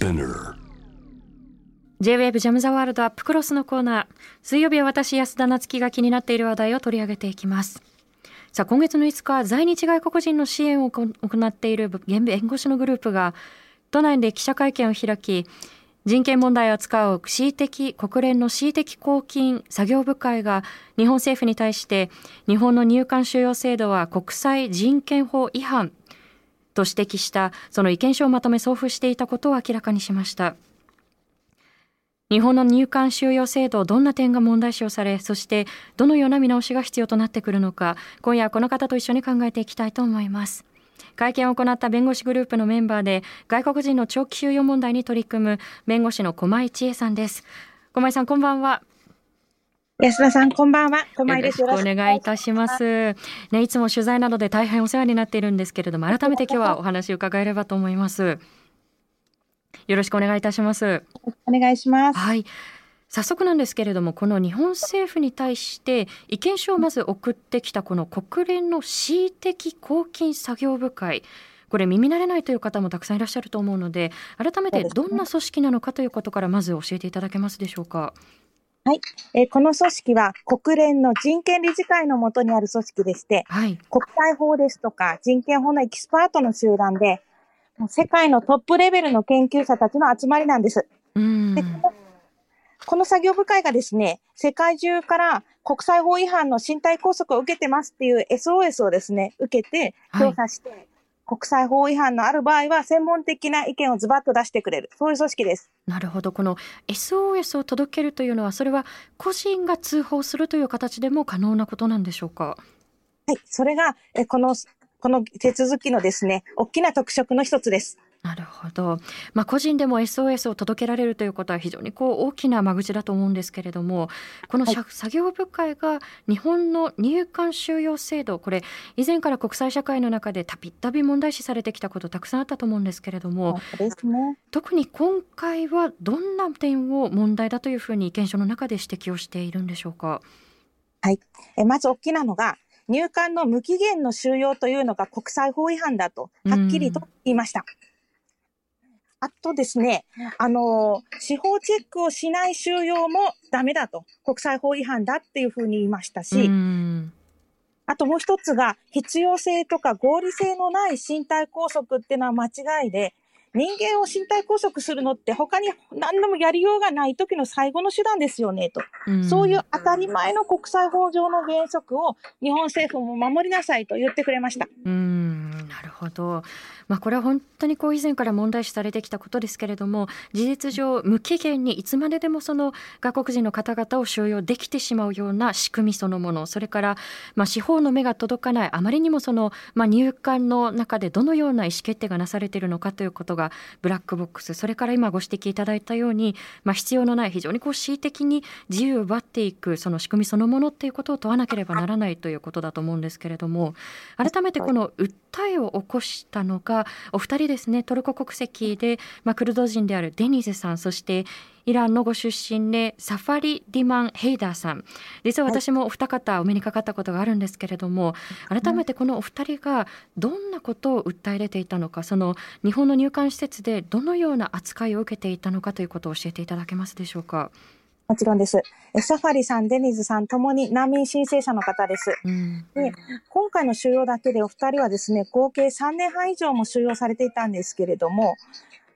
Spinner J-WAVE ジャムザワールドアップクロスのコーナー。水曜日は私、安田夏樹が気になっている話題を取り上げていきます。さあ、今月の5日、在日外国人の支援を行っている弁護士のグループが、都内で記者会見を開き、人権問題を扱う恣意的、国連の恣意的公金作業部会が日本政府に対して、日本の入管収容制度は国際人権法違反と指摘した、その意見書をまとめ送付していたことを明らかにしました。日本の入管収容制度、どんな点が問題視をされ、そしてどのような見直しが必要となってくるのか、今夜はこの方と一緒に考えていきたいと思います。会見を行った弁護士グループのメンバーで、外国人の長期収容問題に取り組む弁護士の駒井千恵さんです。駒井さん、こんばんは。安田さん、こんばんは。駒井です。よろしくお願いいたします。ね、いつも取材などで大変お世話になっているんですけれども、改めて今日はお話を伺えればと思います。よろしくお願いいたします。お願いします。はい。早速なんですけれども、この日本政府に対して意見書をまず送ってきたこの国連の恣意的公金作業部会。これ耳慣れないという方もたくさんいらっしゃると思うので、改めてどんな組織なのかということからまず教えていただけますでしょうか。はい、えー、この組織は国連の人権理事会のもとにある組織でして、はい、国際法ですとか人権法のエキスパートの集団で、世界のトップレベルの研究者たちの集まりなんです。うん。でこのこの作業部会がですね、世界中から国際法違反の身体拘束を受けてますっていう SOS をですね、受けて調査して、はい、国際法違反のある場合は専門的な意見をズバッと出してくれる、そういう組織です。なるほど。この SOS を届けるというのは、それは個人が通報するという形でも可能なことなんでしょうか？はい。それが、えこの、この手続きのですね、大きな特色の一つです。なるほど。まあ、個人でも SOS を届けられるということは非常にこう大きな間口だと思うんですけれども、この、はい、作業部会が日本の入管収容制度、これ以前から国際社会の中でたびたび問題視されてきたことたくさんあったと思うんですけれども、ですね、特に今回はどんな点を問題だというふうに意見書の中で指摘をしているんでしょうか？はい。えまず大きなのが、入管の無期限の収容というのが国際法違反だと、はっきりと言いました。あとですね、あの、司法チェックをしない収容もダメだと、国際法違反だっていうふうに言いましたし、あともう一つが、必要性とか合理性のない身体拘束っていうのは間違いで、人間を身体拘束するのって他に何でもやりようがない時の最後の手段ですよねと。そういう当たり前の国際法上の原則を日本政府も守りなさいと言ってくれました。うん、なるほど。まあこれは本当にこう以前から問題視されてきたことですけれども、事実上無期限にいつまででもその外国人の方々を収容できてしまうような仕組みそのもの、それからまあ司法の目が届かない、あまりにもそのまあ入管の中でどのような意思決定がなされているのかということがブラックボックスそれから今ご指摘いただいたように、まあ、必要のない非常にこう恣意的に自由を奪っていくその仕組みそのものっていうことを問わなければならないということだと思うんですけれども改めてこの訴えを起こしたのがお二人ですねトルコ国籍で、まあ、クルド人であるデニゼさんそしてイランのご出身でサファリ・ディマン・ヘイダーさん実は私もお二方お目にかかったことがあるんですけれども改めてこのお二人がどんなことを訴え出ていたのかその日本の入管施設でどのような扱いを受けていたのかということを教えていただけますでしょうか？もちろんです。サファリさん、デニズさんともに難民申請者の方です。うん、で今回の収容だけでお二人はですね、合計3年半以上も収容されていたんですけれども、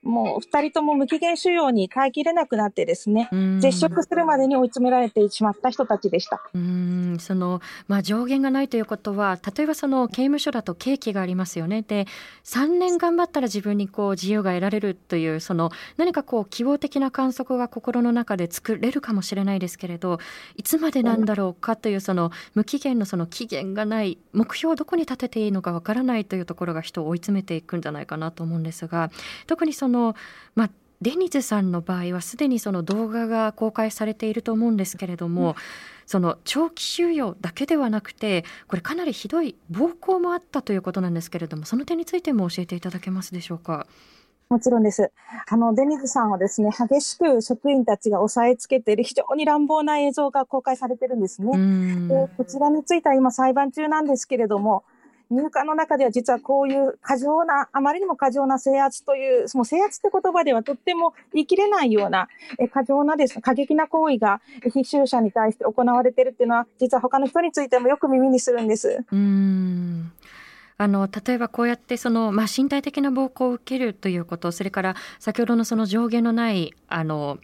もう二人とも無期限収容に耐えきれなくなってですね、絶食するまでに追い詰められてしまった人たちでした。うんその、まあ、上限がないということは、例えばその刑務所だと刑期がありますよね。で、3年頑張ったら自分にこう自由が得られるという、その何かこう希望的な観測が心の中で作れるかもしれないですけれど、いつまでなんだろうかというその無期限のその期限がない、目標をどこに立てていいのかわからないというところが人を追い詰めていくんじゃないかなと思うんですが、特にそののまあ、デニズさんの場合はすでにその動画が公開されていると思うんですけれども、うん、その長期収容だけではなくてこれかなりひどい暴行もあったということなんですけれどもその点についても教えていただけますでしょうか？もちろんです。あの、デニズさんはですね、激しく職員たちが押さえつけている非常に乱暴な映像が公開されてるんですね。でこちらについては今裁判中なんですけれども、入管の中では実はこういう過剰な、あまりにも過剰な制圧という、その制圧って言葉ではとっても言い切れないような、え過剰なです、過激な行為が被襲者に対して行われてるっていうのは、実は他の人についてもよく耳にするんです。うんあの例えばこうやってその、まあ、身体的な暴行を受けるということそれから先ほどのその上限のないあの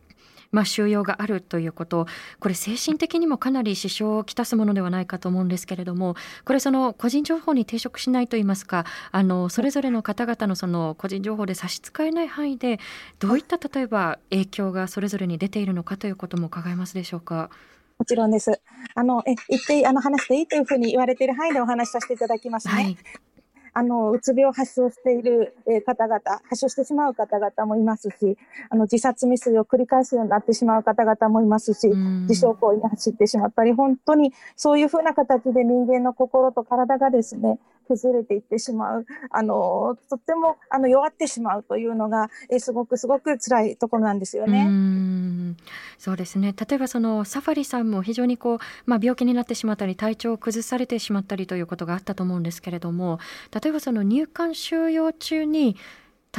まあ、収容があるということこれ精神的にもかなり支障をきたすものではないかと思うんですけれどもこれその個人情報に抵触しないといいますかあのそれぞれの方々のその個人情報で差し支えない範囲でどういった例えば影響がそれぞれに出ているのかということも伺えますでしょうか？もちろんです。あの、え、言って、あの、話していいというふうに言われている範囲でお話しさせていただきますね。はいあの、うつ病を発症している方々、発症してしまう方々もいますし、あの、自殺未遂を繰り返すようになってしまう方々もいますし、自傷行為に走ってしまったり、本当にそういうふうな形で人間の心と体がですね、崩れていってしまう、あの、とっても、あの、弱ってしまうというのが、えすごくすごく辛いところなんですよね。うそうですね。例えばそのサファリさんも非常にこう、まあ、病気になってしまったり、体調を崩されてしまったりということがあったと思うんですけれども、例えばその入管収容中に、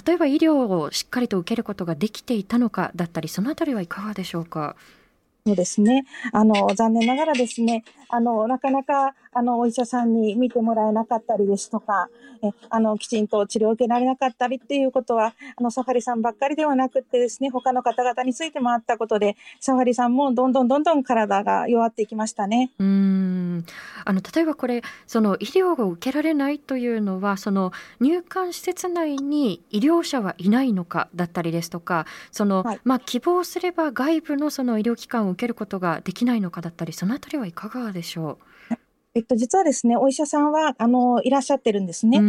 例えば医療をしっかりと受けることができていたのかだったり、そのあたりはいかがでしょうか？そうですね。あの、残念ながらですね、あの、なかなか、あの、お医者さんに見てもらえなかったりですとか、えあの、きちんと治療を受けられなかったりっていうことは、あの、サファリさんばっかりではなくてですね、他の方々についてもあったことで、サファリさんもどんどんどんどん体が弱っていきましたね。うん。あの、例えばこれ、その医療が受けられないというのは、その入管施設内に医療者はいないのかだったりですとか、その、はい、まあ、希望すれば外部のその医療機関を受けることができないのかだったり、そのあたりはいかがでしょう？えっと、実はですね、お医者さんは、あの、いらっしゃってるんですね。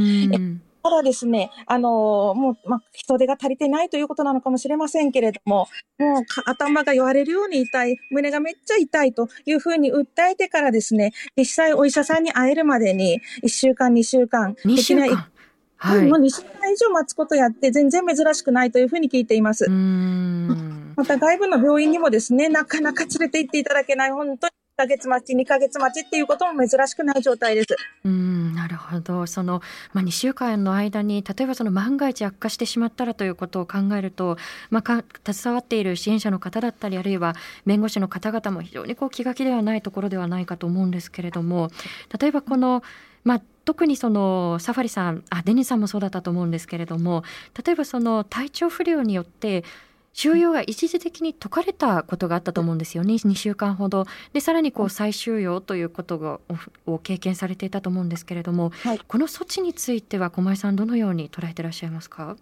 ただですね、あの、もう、ま人手が足りてないということなのかもしれませんけれども、もう頭が言われるように痛い、胸がめっちゃ痛いというふうに訴えてからですね、実際お医者さんに会えるまでに、1週間、2週間、2週間？はい、もう2週間以上待つことやって全然珍しくないというふうに聞いています。また外部の病院にもですね、なかなか連れて行っていただけない、本当に1ヶ月待ち、2ヶ月待ちっていうことも珍しくない状態です。うんなるほど。その、まあ、2週間の間に、例えばその万が一悪化してしまったらということを考えると、まあ、か携わっている支援者の方だったり、あるいは弁護士の方々も非常にこう気が気ではないところではないかと思うんですけれども、例えばこの、まあ、特にそのサファリさんあデニーさんもそうだったと思うんですけれども例えばその体調不良によって収容が一時的に解かれたことがあったと思うんですよね。2週間ほど。でさらにこう再収容ということがを経験されていたと思うんですけれども、はい、この措置については駒井さんどのように捉えていらっしゃいますか？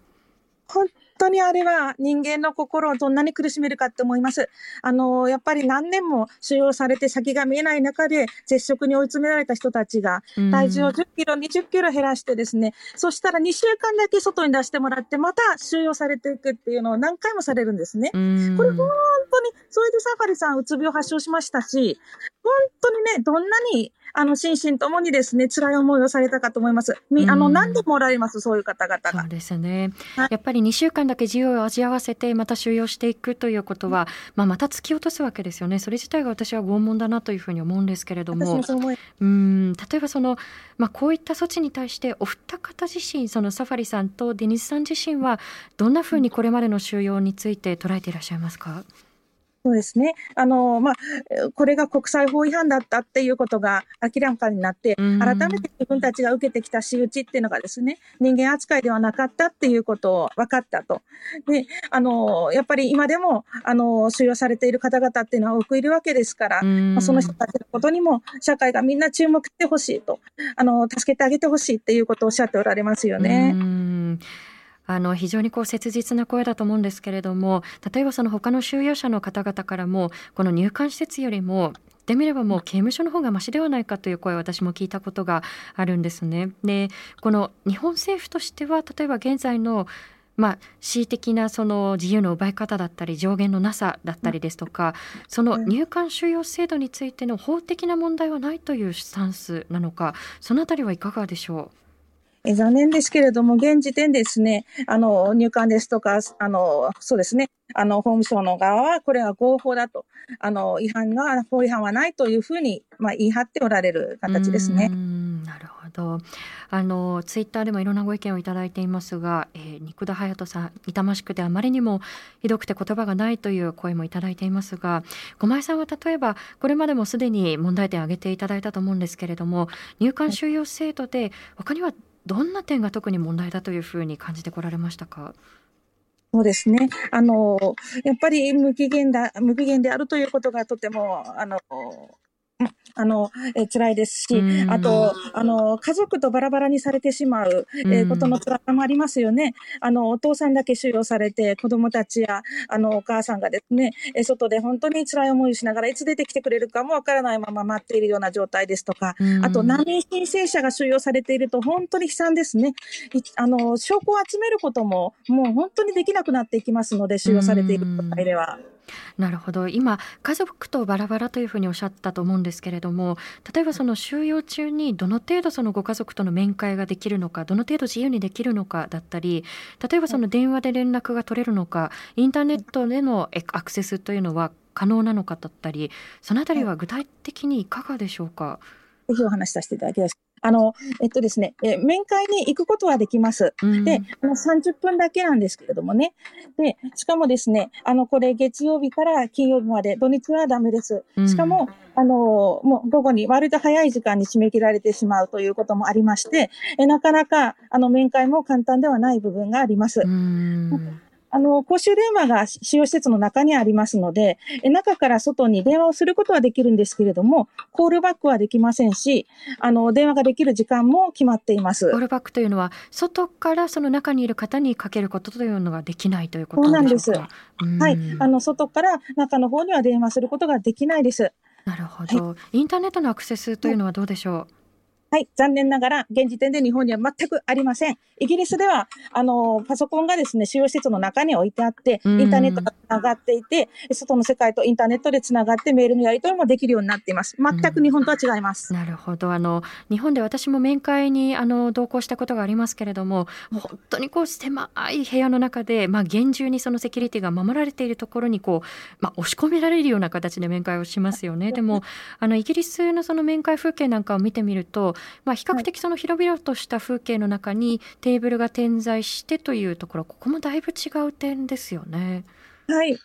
本当にあれは人間の心をどんなに苦しめるかって思います。あの、やっぱり何年も収容されて先が見えない中で絶食に追い詰められた人たちが体重を10キロ、20キロ減らしてですね、そしたら2週間だけ外に出してもらってまた収容されていくっていうのを何回もされるんですね。これ本当に、それでサファリさんうつ病発症しましたし、本当にね、どんなにあの、心身ともにですね、辛い思いをされたかと思います。み、あの、何でもおられます、そういう方々が。そうですね。はい、やっぱり2週間だけ自由を味わわせて、また収容していくということは、まあ、また突き落とすわけですよね。それ自体が私は拷問だなというふうに思うんですけれども。うん、例えばその、まあ、こういった措置に対して、お二方自身、そのサファリさんとデニスさん自身は、どんなふうにこれまでの収容について捉えていらっしゃいますか、うんそうですね。あの、まあ、これが国際法違反だったっていうことが明らかになって、改めて自分たちが受けてきた仕打ちっていうのがですね、人間扱いではなかったっていうことを分かったと。で、あの、やっぱり今でも、あの、収容されている方々っていうのは多くいるわけですから、まあ、その人たちのことにも社会がみんな注目してほしいと、あの、助けてあげてほしいっていうことをおっしゃっておられますよね。あの非常にこう切実な声だと思うんですけれども例えばその他の収容者の方々からもこの入管施設よりもってみればもう刑務所の方がましではないかという声を私も聞いたことがあるんですね。でこの日本政府としては例えば現在のまあ、恣意的なその自由の奪い方だったり上限のなさだったりですとかその入管収容制度についての法的な問題はないというスタンスなのかそのあたりはいかがでしょう？え残念ですけれども、現時点ですね、あの、入管ですとか、あの、そうですね、あの、法務省の側は、これは合法だと、あの、違反が、法違反はないというふうに、まあ、言い張っておられる形ですね。なるほどあのツイッターでもいろんなご意見をいただいていますが、えー、肉田隼人さん痛ましくてあまりにもひどくて言葉がないという声もいただいていますが駒井さんは例えばこれまでもすでに問題点を挙げていただいたと思うんですけれども入管収容制度で他にはどんな点が特に問題だというふうに感じてこられましたか？そうですね。あの、やっぱり無期限だ、無期限であるということがとても、あの、あの、え辛いですし、あと、あの、家族とバラバラにされてしまう、えー、ことの辛さもありますよね。あの、お父さんだけ収容されて、子供たちや、あの、お母さんがですね、え外で本当に辛い思いをしながら、いつ出てきてくれるかもわからないまま待っているような状態ですとか、あと、難民申請者が収容されていると、本当に悲惨ですね。あの、証拠を集めることも、もう本当にできなくなっていきますので、収容されている状態では。なるほど。今家族とバラバラというふうにおっしゃったと思うんですけれども例えばその収容中にどの程度そのご家族との面会ができるのかどの程度自由にできるのかだったり例えばその電話で連絡が取れるのかインターネットでのアクセスというのは可能なのかだったりそのあたりは具体的にいかがでしょうか？ぜひお話しさせていただきます。あの、えっとですね、え面会に行くことはできます。うん、で、あの30分だけなんですけれどもね。で、しかもですね、あの、これ月曜日から金曜日まで、土日はダメです。しかも、うん、あの、もう午後に割と早い時間に締め切られてしまうということもありまして、えなかなか、あの、面会も簡単ではない部分があります。うんあの、公衆電話が使用施設の中にありますので、中から外に電話をすることはできるんですけれども、コールバックはできませんし、あの、電話ができる時間も決まっています。コールバックというのは、外からその中にいる方にかけることというのができないということなんですかはい。あの、外から中の方には電話することができないです。なるほど、はい、インターネットのアクセスというのはどうでしょう、はいはい、残念ながら、現時点で日本には全くありません。イギリスでは、あの、パソコンがですね、収容施設の中に置いてあって、インターネットが繋がっていて、外の世界とインターネットで繋がってメールのやり取りもできるようになっています。全く日本とは違います。なるほど。あの、日本で私も面会に、あの、同行したことがありますけれども、本当にこう、狭い部屋の中で、まあ、厳重にそのセキュリティが守られているところに、こう、まあ、押し込められるような形で面会をしますよね。でも、あの、イギリスのその面会風景なんかを見てみると、まあ、比較的その広々とした風景の中にテーブルが点在してというところここもだいぶ違う点ですよね。はい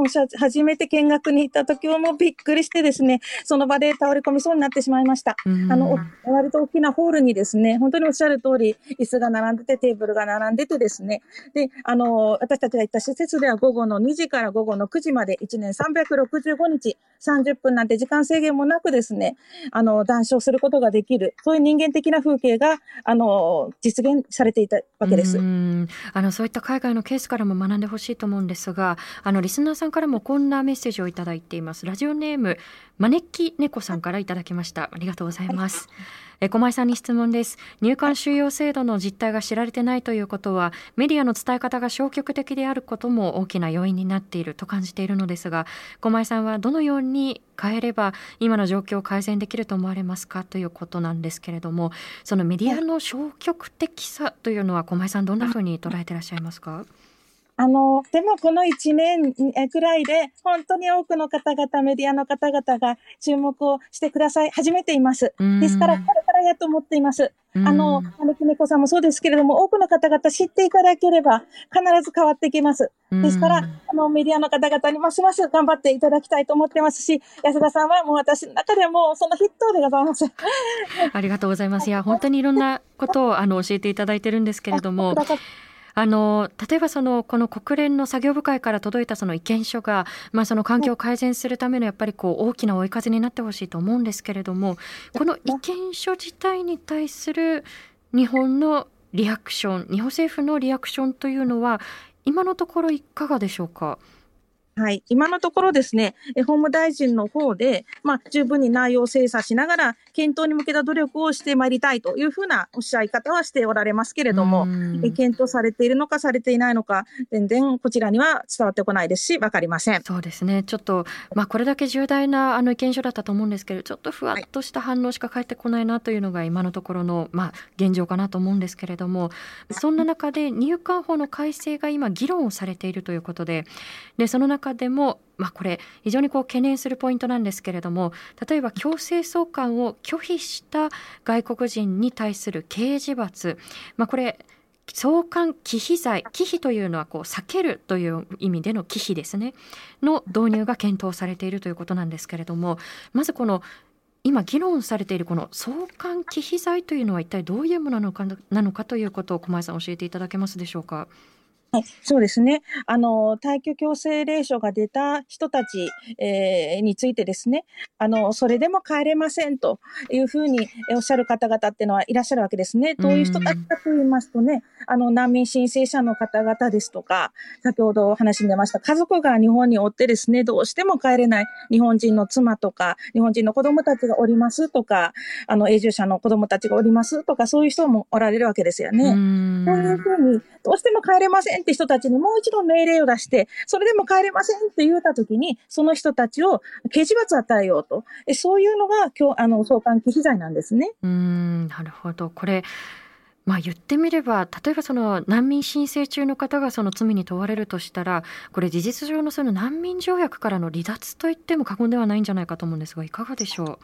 おっしゃ初めて見学に行った時はもうびっくりしてですね、その場で倒れ込みそうになってしまいました。あの、割と大きなホールにですね、本当におっしゃる通り、椅子が並んでて、テーブルが並んでてですね、で、あの、私たちが行った施設では午後の2時から午後の9時まで1年365日、30分なんて時間制限もなくですね、あの、談笑することができる、そういう人間的な風景が、あの、実現されていたわけです。あの、そういった海外のケースからも学んでほしいと思うんですが、あの、リスナーさんんからもこんなメッセージをいただいています。ラジオネーム招き猫さんからいただきました。ありがとうございます、え小前さんに質問です。入管収容制度の実態が知られてないということはメディアの伝え方が消極的であることも大きな要因になっていると感じているのですが小前さんはどのように変えれば今の状況を改善できると思われますか？ということなんですけれどもそのメディアの消極的さというのは小前さんどんなふうに捉えていらっしゃいますか？あの、でもこの1年くらいで、本当に多くの方々、メディアの方々が注目をしてください、始めています。ですから、これからやと思っています。あの、招き猫さんもそうですけれども、多くの方々知っていただければ、必ず変わってきます。ですから、あの、メディアの方々にますます頑張っていただきたいと思ってますし、安田さんはもう私の中でもその筆頭でございます。ありがとうございます。いや、本当にいろんなことを、あの、教えていただいてるんですけれども、あの例えばそのこの国連の作業部会から届いたその意見書が、まあ、その環境を改善するためのやっぱりこう大きな追い風になってほしいと思うんですけれどもこの意見書自体に対する日本のリアクション日本政府のリアクションというのは今のところいかがでしょうか？はい。今のところですね、法務大臣の方で、まあ、十分に内容を精査しながら、検討に向けた努力をしてまいりたいというふうなおっしゃい方はしておられますけれども、検討されているのかされていないのか、全然こちらには伝わってこないですし、わかりません。そうですね。ちょっと、まあ、これだけ重大なあの意見書だったと思うんですけど、ちょっとふわっとした反応しか返ってこないなというのが今のところの、まあ、現状かなと思うんですけれども、そんな中で入管法の改正が今議論をされているということで、で、その中でも、まあ、これ非常にこう懸念するポイントなんですけれども例えば強制送還を拒否した外国人に対する刑事罰、まあ、これ送還忌避罪忌避というのはこう避けるという意味での忌避ですねの導入が検討されているということなんですけれどもまずこの今議論されているこの送還忌避罪というのは一体どういうものなのかなのかということを小前さん教えていただけますでしょうか？はい、そうですね。あの、退去強制令書が出た人たち、えー、についてですね、あの、それでも帰れませんというふうにおっしゃる方々っていうのはいらっしゃるわけですね。どういう人たちかと言いますとね、あの、難民申請者の方々ですとか、先ほどお話に出ました、家族が日本におってですね、どうしても帰れない日本人の妻とか、日本人の子供たちがおりますとか、あの、永住者の子供たちがおりますとか、そういう人もおられるわけですよね。そういうふうに、どうしても帰れませんって人たちにもう一度命令を出して、それでも帰れませんって言ったときに、その人たちを刑事罰与えようと。えそういうのが今日、あの、送還忌避罪なんですね。うん、なるほど。これ、まあ、言ってみれば例えばその難民申請中の方がその罪に問われるとしたらこれ事実上のその難民条約からの離脱といっても過言ではないんじゃないかと思うんですがいかがでしょう？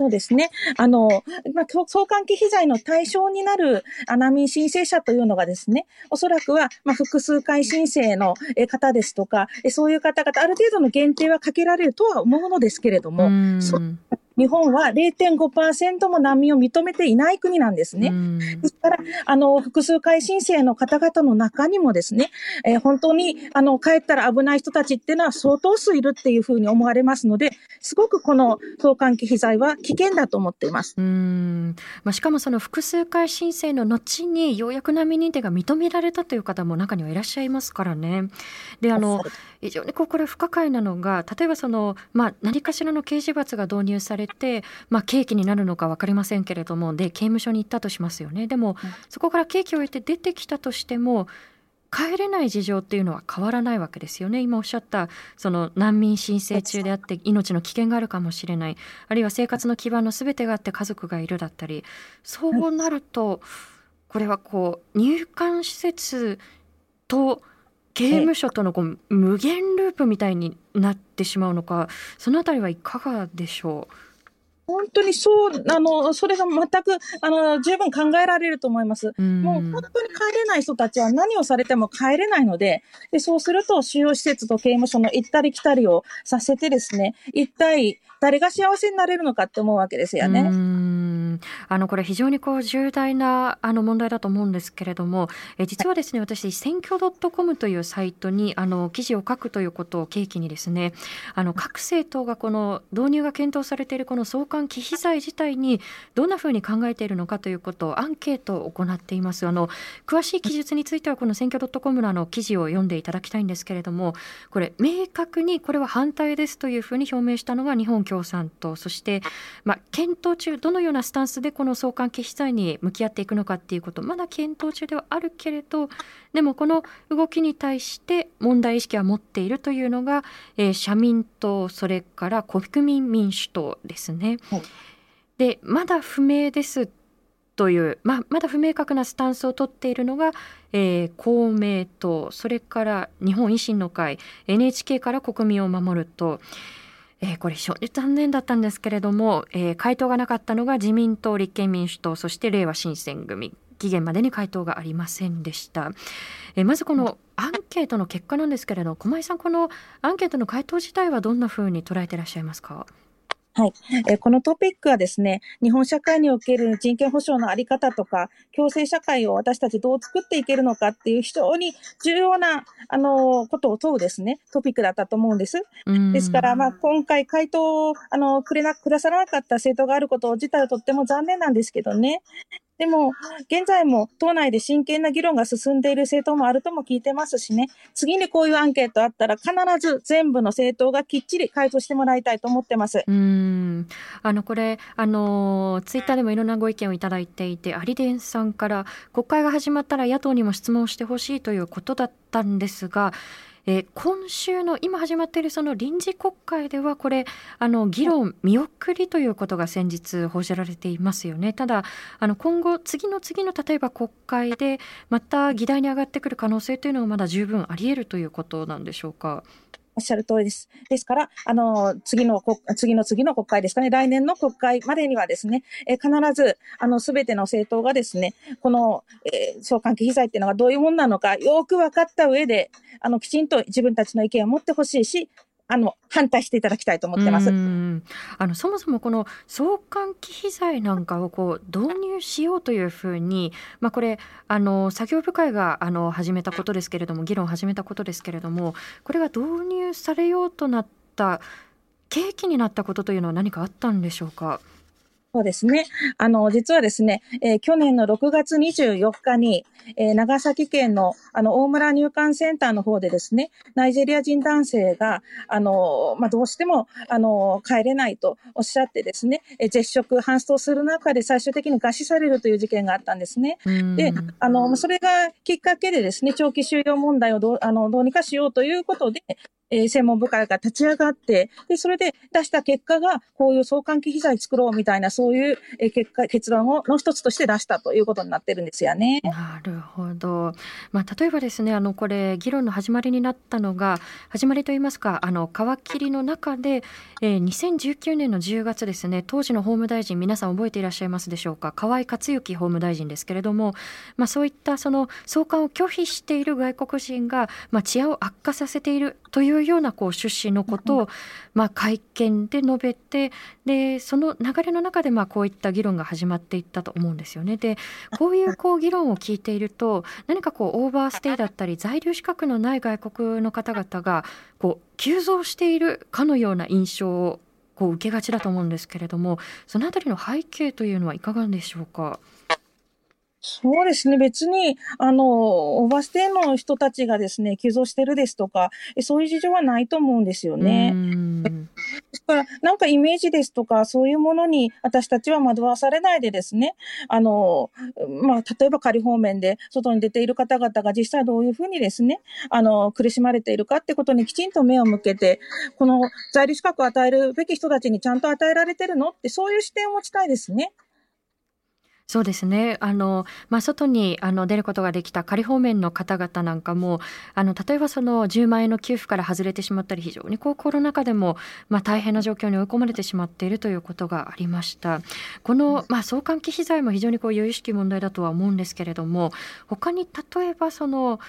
そうですね。あの、まあ、相関忌避罪の対象になる難民申請者というのがですね、おそらくは、まあ、複数回申請の方ですとか、そういう方々、ある程度の限定はかけられるとは思うのですけれども、日本は0.5%も難民を認めていない国なんですね。ですから、あの、複数回申請の方々の中にもですね、えー、本当に、あの、帰ったら危ない人たちっていうのは相当数いるっていうふうに思われますので、すごくこの相関忌避罪は危険だと思っています。うん。まあ、しかもその複数回申請の後にようやく難民認定が認められたという方も中にはいらっしゃいますからね。で、あの、非常にこれ不可解なのが、例えばその、まあ、何かしらの刑事罰が導入されて、まあ、刑期になるのか分かりませんけれどもで刑務所に行ったとしますよね。でも、そこから刑期を終えて出てきたとしても帰れない事情っていうのは変わらないわけですよね。今おっしゃったその難民申請中であって命の危険があるかもしれない。あるいは生活の基盤の全てがあって家族がいるだったり。そうなるとこれはこう入管施設と刑務所とのこう無限ループみたいになってしまうのかそのあたりはいかがでしょう？本当にそう、あの、それが全く、あの、十分考えられると思います。うもう本当に帰れない人たちは何をされても帰れないので、で、そうすると収容施設と刑務所の行ったり来たりをさせてですね、一体誰が幸せになれるのかって思うわけですよね。あのこれ非常にこう重大なあの問題だと思うんですけれども、え実はですね、私選挙 .com というサイトにあの記事を書くということを契機にですね、あの各政党がこの導入が検討されているこの送還忌避罪自体にどんなふうに考えているのかということをアンケートを行っています。あの詳しい記述についてはこの選挙 .com のあの記事を読んでいただきたいんですけれども、これ明確にこれは反対ですというふうに表明したのが日本共産党、そしてまあ検討中どのようなスタンスでこの相関係罪に向き合っていくのかっていうことまだ検討中ではあるけれどでもこの動きに対して問題意識は持っているというのが、えー、社民党それから国民民主党ですね。はい、でまだ不明ですという、まあ、まだ不明確なスタンスを取っているのが、えー、公明党それから日本維新の会 NHK から国民を守ると。えー、これ非常に残念だったんですけれども、えー、回答がなかったのが自民党、立憲民主党、そしてれいわ新選組。期限までに回答がありませんでした。えー、まずこのアンケートの結果なんですけれど、駒井さん、このアンケートの回答自体はどんなふうに捉えていらっしゃいますか？はい。えー、このトピックはですね、日本社会における人権保障のあり方とか、共生社会を私たちどう作っていけるのかっていう非常に重要な、あの、ことを問うですね、トピックだったと思うんです。ですから、まあ、今回回答を、あの、くれな、くださらなかった政党があること自体はとっても残念なんですけどね。でも、現在も党内で真剣な議論が進んでいる政党もあるとも聞いてますしね、次にこういうアンケートあったら、必ず全部の政党がきっちり回答してもらいたいと思ってます。うんあのこれあの、ツイッターでもいろんなご意見をいただいていて、アリデンさんから、国会が始まったら野党にも質問してほしいということだったんですが、で、今週の今始まっているその臨時国会ではこれあの議論見送りということが先日報じられていますよねただあの今後次の次の例えば国会でまた議題に上がってくる可能性というのはまだ十分あり得るということなんでしょうか？おっしゃる通りです。ですから、あの、次の、次の次の国会ですかね、来年の国会までにはですね、え必ず、あの、すべての政党がですね、この、えー、相関係被罪っていうのがどういうものなのか、よく分かった上で、あの、きちんと自分たちの意見を持ってほしいし、あの反対していただきたいと思ってます。あのそもそもこの相関忌避罪なんかをこう導入しようというふうに、まあ、これあの作業部会があの始めたことですけれども議論を始めたことですけれどもこれが導入されようとなった契機になったことというのは何かあったんでしょうか？そうですね。あの、実はですね、えー、去年の6月24日に、えー、長崎県の、あの、大村入管センターの方でですね、ナイジェリア人男性が、あの、まあ、どうしても、あの、帰れないとおっしゃってですね、えー、絶食、搬送する中で最終的に餓死されるという事件があったんですね。で、あの、それがきっかけでですね、長期収容問題をどう、あの、どうにかしようということで、えー、専門部会が立ち上がって、で、それで出した結果が、こういう相関係費罪作ろうみたいな、そういう、結果、結論を、の一つとして出したということになってるんですよね。なるほど。まあ、例えばですね、あの、これ、議論の始まりになったのが、始まりといいますか、あの、皮切りの中で、えー、2019年の10月ですね、当時の法務大臣、皆さん覚えていらっしゃいますでしょうか、河合克行法務大臣ですけれども、まあ、そういったその送還を拒否している外国人が、まあ、治安を悪化させているというようなこう趣旨のことを、まあ、会見で述べてでその流れの中でまあこういった議論が始まっていったと思うんですよね。でこういうこう議論を聞いていると何かこうオーバーステイだったり在留資格のない外国の方々がこう急増しているかのような印象をこう受けがちだと思うんですけれどもそのあたりの背景というのはいかがでしょうか？そうですね。別に、あの、オーバーステイの人たちがですね、急増してるですとか、そういう事情はないと思うんですよね。ですから、なんかイメージですとか、そういうものに私たちは惑わされないでですね、あの、まあ、例えば仮方面で外に出ている方々が実際どういうふうにですね、あの、苦しまれているかってことにきちんと目を向けて、この在留資格を与えるべき人たちにちゃんと与えられてるのって、そういう視点を持ちたいですね。そうですね。あの、まあ、外にあの出ることができた仮方面の方々なんかもあの例えばその10万円の給付から外れてしまったり非常にこうコロナ禍でも、まあ、大変な状況に追い込まれてしまっているということがありました。この、まあ、相関忌避罪も非常にこう有意識問題だとは思うんですけれども他に例えばその、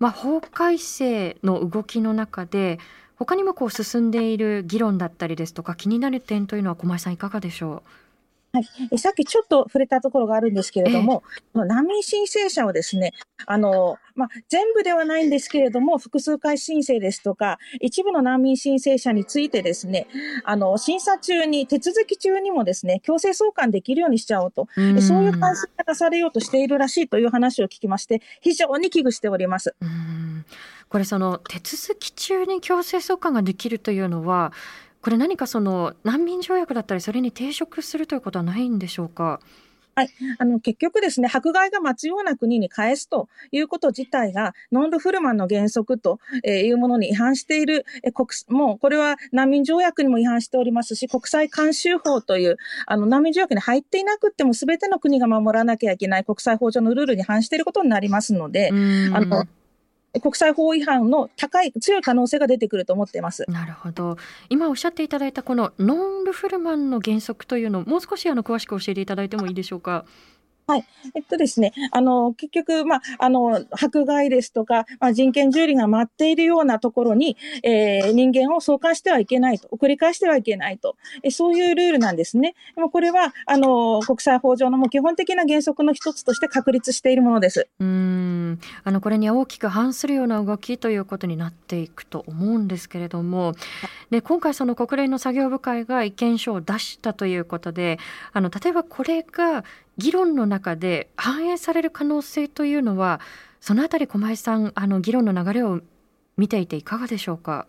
まあ、法改正の動きの中で他にもこう進んでいる議論だったりですとか気になる点というのは小前さんいかがでしょう？はい、さっきちょっと触れたところがあるんですけれども、難民申請者をですね、あの、まあ、全部ではないんですけれども、複数回申請ですとか、一部の難民申請者についてですね、あの、審査中に、手続き中にもですね、強制送還できるようにしちゃおうと、うそういう改正が出されようとしているらしいという話を聞きまして、非常に危惧しております。これ、その、手続き中に強制送還ができるというのは、これ何かその難民条約だったりそれに抵触するということはないんでしょうか？はい。あの、結局ですね、迫害が待つような国に返すということ自体が、ノンルフルマンの原則というものに違反している、え国、もうこれは難民条約にも違反しておりますし、国際慣習法という、あの、難民条約に入っていなくても全ての国が守らなきゃいけない国際法上のルールに反していることになりますので、あの、国際法違反の高い強い可能性が出てくると思っています。なるほど。今おっしゃっていただいたこのノンルフルマンの原則というのをもう少しあの詳しく教えていただいてもいいでしょうか？はい。えっとですね、あの、結局、まあ、あの、迫害ですとか、まあ、人権蹂躙が待っているようなところに、えー、人間を送還してはいけないと、送り返してはいけないと、えそういうルールなんですね。でもこれは、あの、国際法上のも基本的な原則の一つとして確立しているものです。うん。あの、これに大きく反するような動きということになっていくと思うんですけれども、で、今回その国連の作業部会が意見書を出したということで、あの、例えばこれが議論の中で反映される可能性というのはそのあたり駒井さんあの議論の流れを見ていていかがでしょうか？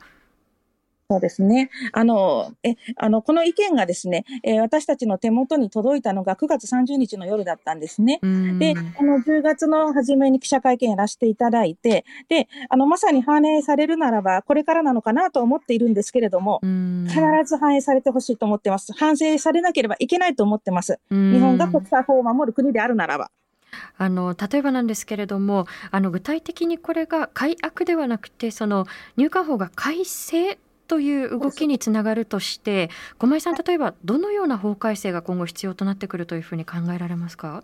そうですね。あの、え、あの、この意見がですね、えー、私たちの手元に届いたのが9月30日の夜だったんですね。で、あの、10月の初めに記者会見やらせていただいて、で、あの、まさに反映されるならば、これからなのかなと思っているんですけれども、必ず反映されてほしいと思ってます。反省されなければいけないと思ってます。日本が国際法を守る国であるならば。あの例えばなんですけれどもあの具体的にこれが改悪ではなくてその入管法が改正という動きにつながるとして駒井さん例えばどのような法改正が今後必要となってくるというふうに考えられますか？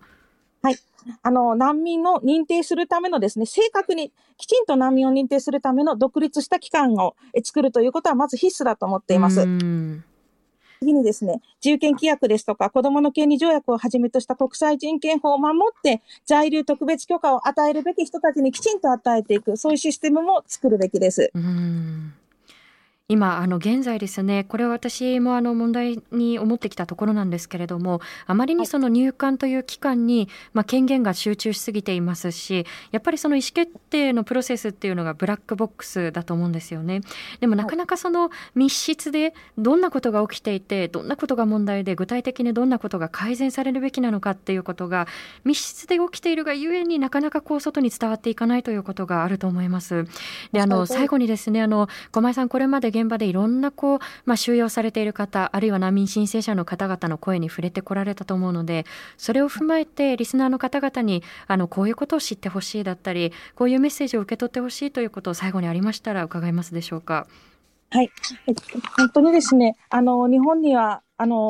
はい。あの、難民を認定するためのですね、正確に、きちんと難民を認定するための独立した機関を作るということは、まず必須だと思っています。次にですね、自由権規約ですとか、子供の権利条約をはじめとした国際人権法を守って、在留特別許可を与えるべき人たちにきちんと与えていく、そういうシステムも作るべきです。うん今あの現在ですねこれは私もあの問題に思ってきたところなんですけれどもあまりにその入管という機関に、まあ、権限が集中しすぎていますしやっぱりその意思決定のプロセスっていうのがブラックボックスだと思うんですよね。でもなかなかその密室でどんなことが起きていてどんなことが問題で具体的にどんなことが改善されるべきなのかっていうことが密室で起きているがゆえになかなかこう外に伝わっていかないということがあると思います。であの最後にですねあの小前さんこれまで現場でいろんなこう、まあ、収容されている方あるいは難民申請者の方々の声に触れてこられたと思うのでそれを踏まえてリスナーの方々にあのこういうことを知ってほしいだったりこういうメッセージを受け取ってほしいということを最後にありましたら伺いますでしょうか？はい、本当にですね、あの日本にはあの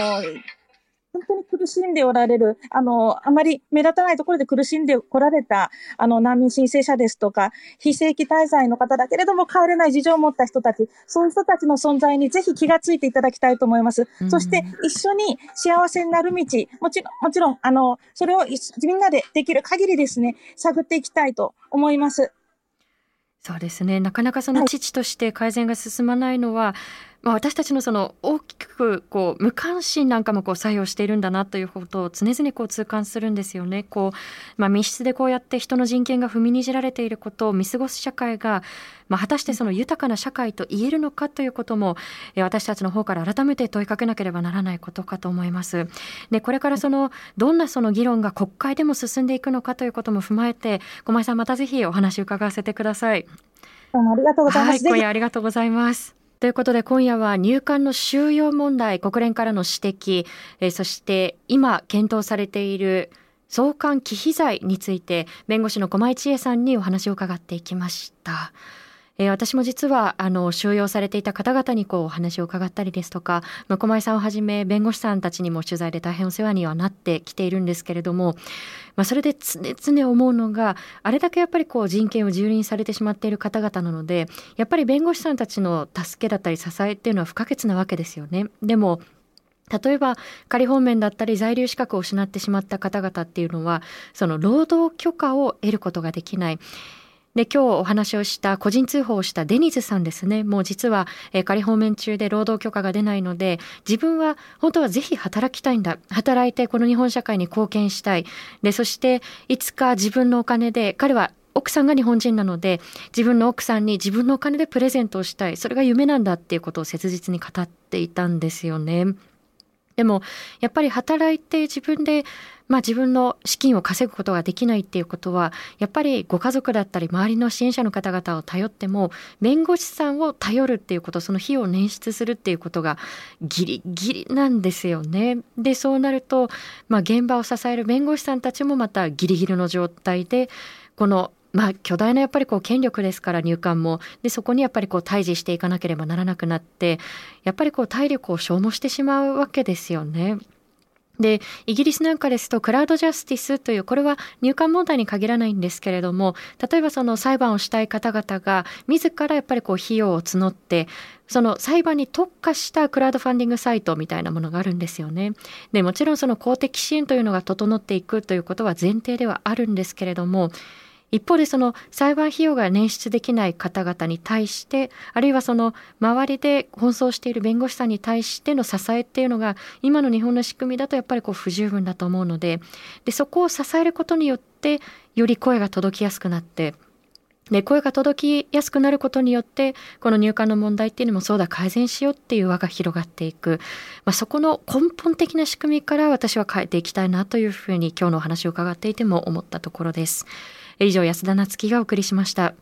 本当に苦しんでおられる、あの、あまり目立たないところで苦しんでこられた、あの、難民申請者ですとか、非正規滞在の方だけれども帰れない事情を持った人たち、そういう人たちの存在にぜひ気がついていただきたいと思います。そして、一緒に幸せになる道、もちろん、もちろん、あの、それをみんなでできる限りですね、探っていきたいと思います。そうですねなかなかその父として改善が進まないのは、まあ、私たちのその大きくこう無関心なんかもこう作用しているんだなということを常々こう痛感するんですよね。こうまあ、密室でこうやって人の人権が踏みにじられていることを見過ごす社会が、まあ、果たしてその豊かな社会と言えるのかということも私たちの方から改めて問いかけなければならないことかと思います。でこれからそのどんなその議論が国会でも進んでいくのかということも踏まえて駒井さんまたぜひお話を伺わせてください。どうもありがとうございます。はい、今夜ありがとうございます。ということで今夜は入管の収容問題国連からの指摘、えー、そして今検討されている送還忌避罪について弁護士の駒井千恵さんにお話を伺っていきました。えー、私も実はあの収容されていた方々にこうお話を伺ったりですとか、まあ、駒井さんをはじめ弁護士さんたちにも取材で大変お世話にはなってきているんですけれども、まあ、それで常々思うのがあれだけやっぱりこう人権を蹂躙されてしまっている方々なのでやっぱり弁護士さんたちの助けだったり支えっていうのは不可欠なわけですよね。でも例えば仮放免だったり在留資格を失ってしまった方々っていうのはその労働許可を得ることができないで今日お話をした個人通報をしたデニズさんですね。もう実は、えー、仮放免中で労働許可が出ないので自分は本当はぜひ働きたいんだ。働いてこの日本社会に貢献したい。でそしていつか自分のお金で彼は奥さんが日本人なので自分の奥さんに自分のお金でプレゼントをしたい。それが夢なんだっていうことを切実に語っていたんですよね。でもやっぱり働いて自分でまあ、自分の資金を稼ぐことができないっていうことはやっぱりご家族だったり周りの支援者の方々を頼っても弁護士さんを頼るっていうことその費用を捻出するっていうことがギリギリなんですよね。でそうなると、まあ、現場を支える弁護士さんたちもまたギリギリの状態でこのまあ、巨大なやっぱりこう権力ですから入管もでそこにやっぱりこう対峙していかなければならなくなってやっぱりこう体力を消耗してしまうわけですよね。でイギリスなんかですとクラウドジャスティスというこれは入管問題に限らないんですけれども例えばその裁判をしたい方々が自らやっぱりこう費用を募ってその裁判に特化したクラウドファンディングサイトみたいなものがあるんですよね。でもちろんその公的支援というのが整っていくということは前提ではあるんですけれども一方でその裁判費用が捻出できない方々に対してあるいはその周りで奔走している弁護士さんに対しての支えっていうのが今の日本の仕組みだとやっぱりこう不十分だと思うのででそこを支えることによってより声が届きやすくなってで声が届きやすくなることによってこの入管の問題っていうのもそうだ改善しようっていう輪が広がっていく、まあ、そこの根本的な仕組みから私は変えていきたいなというふうに今日のお話を伺っていても思ったところです。以上安田なつきがお送りしました。